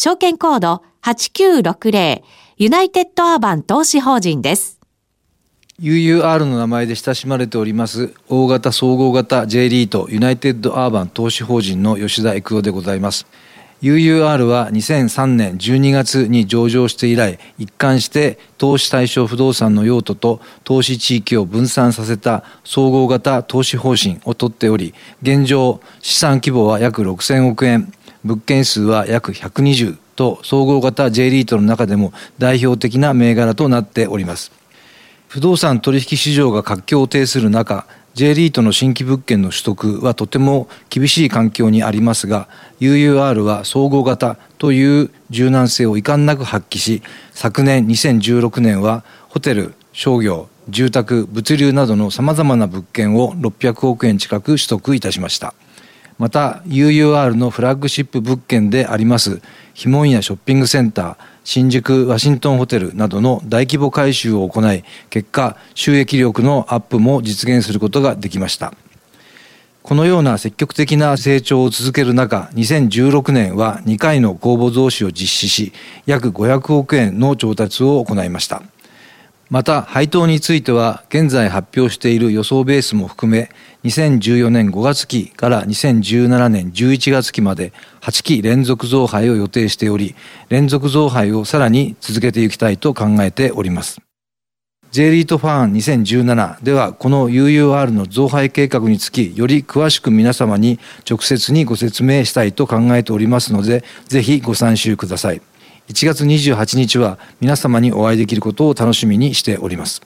証券コード8960ユナイテッドアーバン投資法人です。UUR の名前で親しまれております大型総合型 J リートユナイテッドアーバン投資法人の吉田育夫でございます。UUR は2003年12月に上場して以来一貫して投資対象不動産の用途と投資地域を分散させた総合型投資方針をとっており現状資産規模は約6000億円物件数は約120と総合型 J リートの中でも代表的な銘柄となっております。不動産取引市場が活況を呈する中 J リートの新規物件の取得はとても厳しい環境にありますが UUR は総合型という柔軟性を遺憾なく発揮し昨年2016年はホテル商業住宅物流などのさまざまな物件を600億円近く取得いたしました。また UUR のフラッグシップ物件でありますひもんやショッピングセンター新宿ワシントンホテルなどの大規模改修を行い結果収益力のアップも実現することができました。このような積極的な成長を続ける中2016年は2回の公募増資を実施し約500億円の調達を行いました。また配当については現在発表している予想ベースも含め2014年5月期から2017年11月期まで8期連続増配を予定しており連続増配をさらに続けていきたいと考えております。J リートファン2017ではこの UUR の増配計画につきより詳しく皆様に直接にご説明したいと考えておりますのでぜひご参集ください。1月28日は皆様にお会いできることを楽しみにしております。